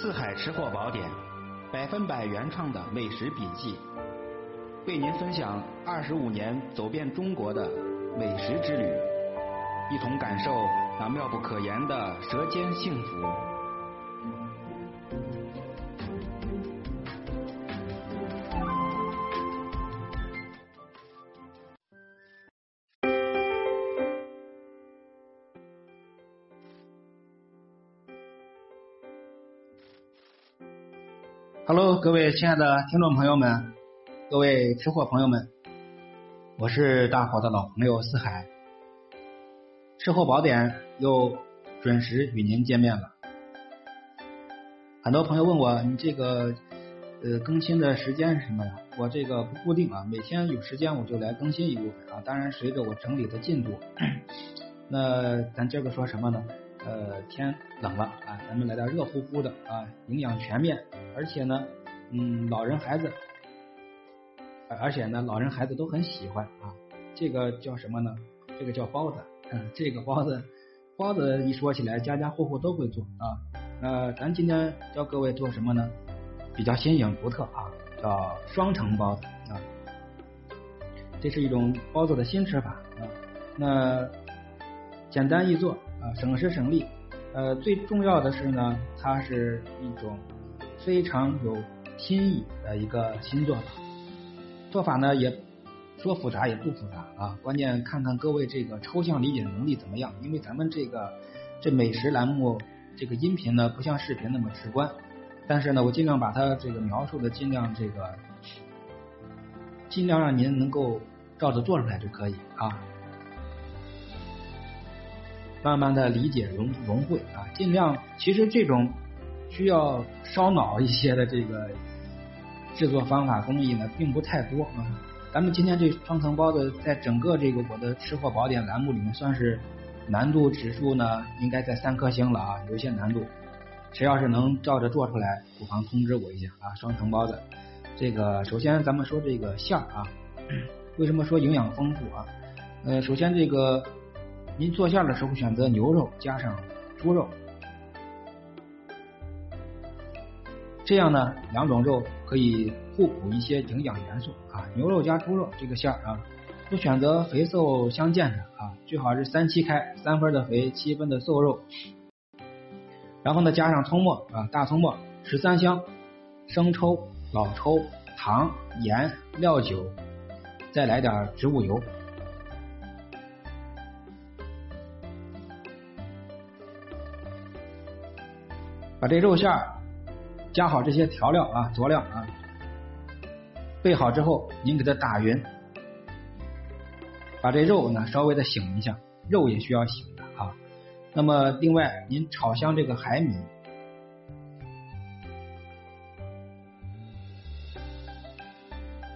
四海吃货宝典，百分百原创的美食笔记，为您分享二十五年走遍中国的美食之旅，一同感受那妙不可言的舌尖幸福。Hello，各位亲爱的听众朋友们，各位吃货朋友们，我是大伙的老朋友四海，吃货宝典又准时与您见面了。很多朋友问我，你这个呃更新的时间是什么呀？我这个不固定啊，每天有时间我就来更新一部分啊。当然，随着我整理的进度，那咱今儿个说什么呢？呃，天冷了啊，咱们来点热乎乎的啊，营养全面，而且呢，嗯，老人孩子，而且呢，老人孩子都很喜欢啊。这个叫什么呢？这个叫包子。嗯，这个包子，包子一说起来，家家户户都会做啊。那咱今天教各位做什么呢？比较新颖独特啊，叫双层包子啊。这是一种包子的新吃法啊。那简单易做。啊，省时省力，呃，最重要的是呢，它是一种非常有新意的一个新做法。做法呢也说复杂也不复杂啊，关键看看各位这个抽象理解的能力怎么样。因为咱们这个这美食栏目这个音频呢不像视频那么直观，但是呢我尽量把它这个描述的尽量这个尽量让您能够照着做出来就可以啊。慢慢的理解融融会啊，尽量其实这种需要烧脑一些的这个制作方法工艺呢，并不太多啊。咱们今天这双层包子，在整个这个我的吃货宝典栏目里面，算是难度指数呢，应该在三颗星了啊，有一些难度。谁要是能照着做出来，不妨通知我一下啊。双层包子，这个首先咱们说这个馅儿啊，为什么说营养丰富啊？呃，首先这个。您做馅儿的时候选择牛肉加上猪肉，这样呢两种肉可以互补一些营养元素啊。牛肉加猪肉这个馅儿啊，都选择肥瘦相间的啊，最好是三七开，三分的肥，七分的瘦肉。然后呢加上葱末啊，大葱末、十三香、生抽、老抽、糖、盐、料酒，再来点植物油。把这肉馅儿加好这些调料啊佐料啊，备好之后，您给它打匀，把这肉呢稍微的醒一下，肉也需要醒的啊。那么另外，您炒香这个海米，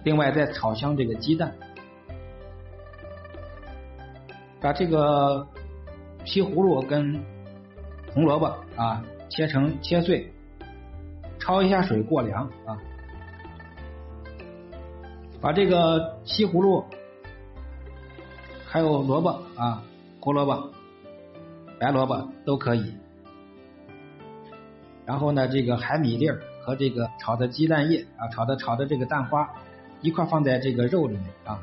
另外再炒香这个鸡蛋，把这个西葫芦跟红萝卜啊。切成切碎，焯一下水过凉啊。把这个西葫芦，还有萝卜啊，胡萝卜、白萝卜都可以。然后呢，这个海米粒儿和这个炒的鸡蛋液啊，炒的炒的这个蛋花一块放在这个肉里面啊。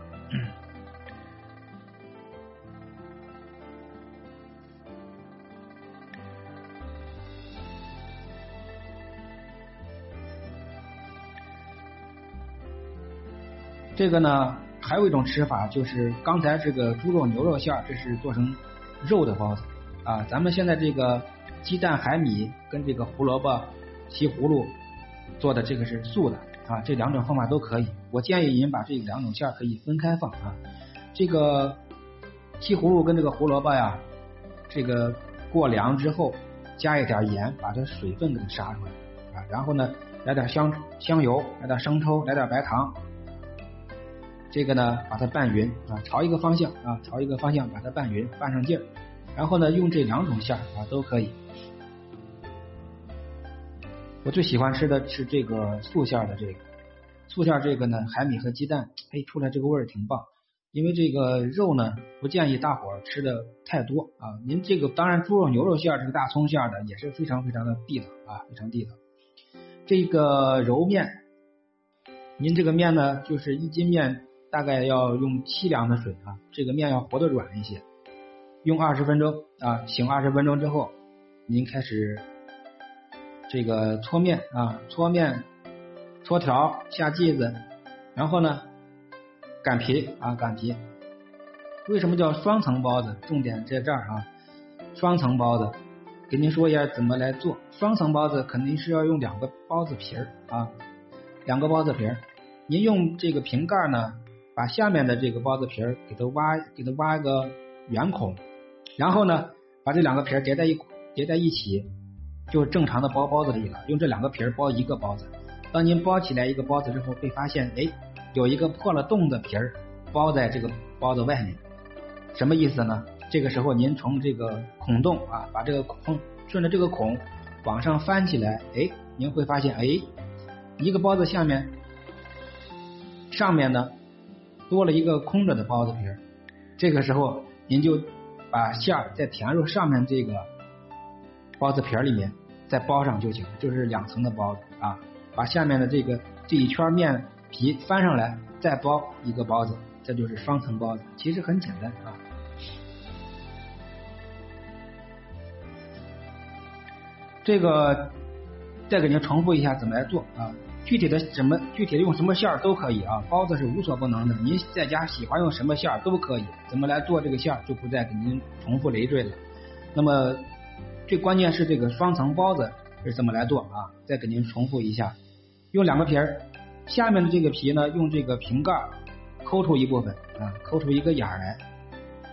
这个呢，还有一种吃法，就是刚才这个猪肉、牛肉馅儿，这是做成肉的包子啊。咱们现在这个鸡蛋、海米跟这个胡萝卜、西葫芦做的这个是素的啊。这两种方法都可以。我建议您把这两种馅儿可以分开放啊。这个西葫芦跟这个胡萝卜呀，这个过凉之后加一点盐，把这水分给它杀出来啊。然后呢，来点香香油，来点生抽，来点白糖。这个呢，把它拌匀啊，朝一个方向啊，朝一个方向把它拌匀，拌上劲儿。然后呢，用这两种馅儿啊都可以。我最喜欢吃的是这个素馅的这个素馅儿这个呢，海米和鸡蛋，哎，出来这个味儿挺棒。因为这个肉呢，不建议大伙吃的太多啊。您这个当然猪肉、牛肉馅儿这个大葱馅儿的也是非常非常的地道啊，非常地道。这个揉面，您这个面呢，就是一斤面大概要用七两的水啊，这个面要和的软一些，用二十分钟啊，醒二十分钟之后，您开始这个搓面啊，搓面、搓条、下剂子，然后呢擀皮啊，擀皮。为什么叫双层包子？重点在这儿啊，双层包子。给您说一下怎么来做双层包子，肯定是要用两个包子皮儿啊，两个包子皮儿。您用这个瓶盖呢，把下面的这个包子皮儿给它挖，给它挖个圆孔，然后呢，把这两个皮儿叠在一叠在一起，就正常的包包子里了。用这两个皮儿包一个包子。当您包起来一个包子之后，会发现，哎，有一个破了洞的皮儿包在这个包子外面，什么意思呢？这个时候，您从这个孔洞啊，把这个孔顺着这个孔往上翻起来，哎，您会发现，哎，一个包子下面上面呢多了一个空着的包子皮儿。这个时候，您就把馅儿再填入上面这个包子皮儿里面，再包上就行，就是两层的包子啊。把下面的这个这一圈面皮翻上来，再包一个包子，这就是双层包子。其实很简单啊。这个再给您重复一下怎么来做啊？具体的什么具体的用什么馅儿都可以啊，包子是无所不能的。您在家喜欢用什么馅儿都可以，怎么来做这个馅儿就不再给您重复累赘了。那么最关键是这个双层包子是怎么来做啊？再给您重复一下，用两个皮儿，下面的这个皮呢，用这个瓶盖抠出一部分啊，抠出一个眼儿来，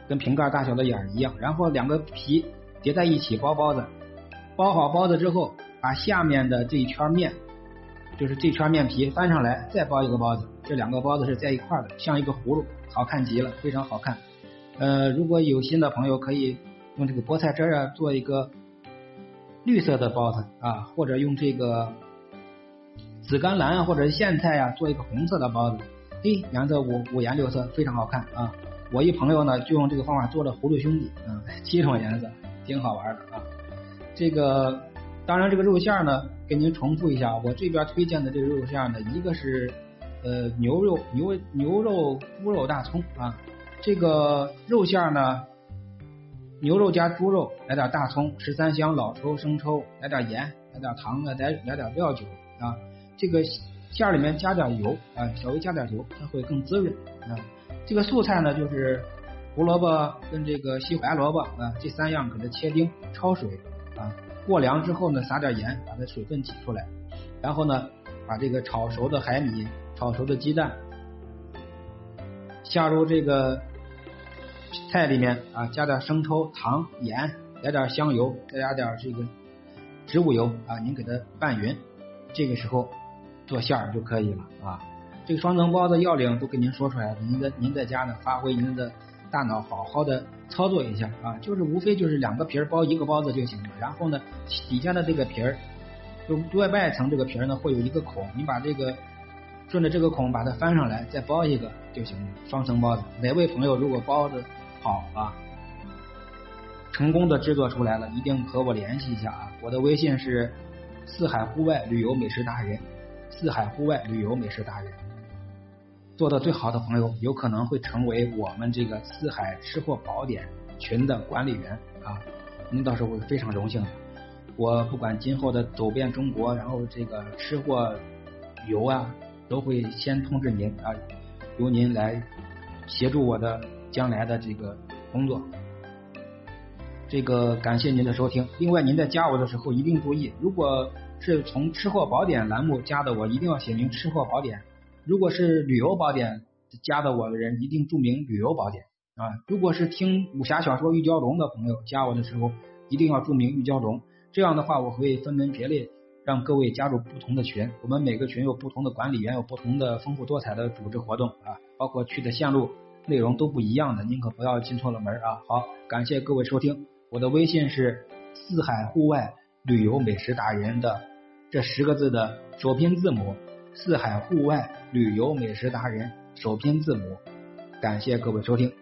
跟瓶盖大小的眼儿一样，然后两个皮叠在一起包包子。包好包子之后，把下面的这一圈面，就是这圈面皮翻上来，再包一个包子。这两个包子是在一块的，像一个葫芦，好看极了，非常好看。呃，如果有心的朋友，可以用这个菠菜汁啊做一个绿色的包子啊，或者用这个紫甘蓝啊或者苋菜啊做一个红色的包子。嘿，颜色五五颜六色，非常好看啊！我一朋友呢就用这个方法做了葫芦兄弟，嗯，七种颜色，挺好玩的啊。这个当然，这个肉馅呢，给您重复一下，我这边推荐的这个肉馅呢，一个是呃牛肉牛牛肉猪肉大葱啊，这个肉馅呢，牛肉加猪肉，来点大葱、十三香、老抽、生抽，来点盐，来点糖，来来点料酒啊，这个馅里面加点油啊，稍微加点油，它会更滋润啊。这个素菜呢，就是胡萝卜跟这个西白萝卜啊，这三样给它切丁焯水。啊，过凉之后呢，撒点盐，把它水分挤出来，然后呢，把这个炒熟的海米、炒熟的鸡蛋下入这个菜里面啊，加点生抽、糖、盐，来点香油，再加点这个植物油啊，您给它拌匀，这个时候做馅儿就可以了啊。这个双层包的要领都给您说出来了，您在您在家呢，发挥您的。大脑好好的操作一下啊，就是无非就是两个皮儿包一个包子就行了。然后呢，底下的这个皮儿，就外外层这个皮儿呢会有一个孔，你把这个顺着这个孔把它翻上来，再包一个就行了。双层包子，哪位朋友如果包子好啊，成功的制作出来了，一定和我联系一下啊。我的微信是四海户外旅游美食达人，四海户外旅游美食达人。做的最好的朋友，有可能会成为我们这个四海吃货宝典群的管理员啊！您到时候会非常荣幸的。我不管今后的走遍中国，然后这个吃货游啊，都会先通知您啊，由您来协助我的将来的这个工作。这个感谢您的收听。另外，您在加我的时候一定注意，如果是从吃货宝典栏目加的，我一定要写明吃货宝典。如果是旅游宝典加的我的人，一定注明旅游宝典啊。如果是听武侠小说玉娇龙的朋友加我的时候，一定要注明玉娇龙。这样的话，我会分门别类让各位加入不同的群。我们每个群有不同的管理员，有不同的丰富多彩的组织活动啊，包括去的线路内容都不一样的，您可不要进错了门啊。好，感谢各位收听，我的微信是四海户外旅游美食达人的这十个字的首拼字母。四海户外旅游美食达人首拼字母，感谢各位收听。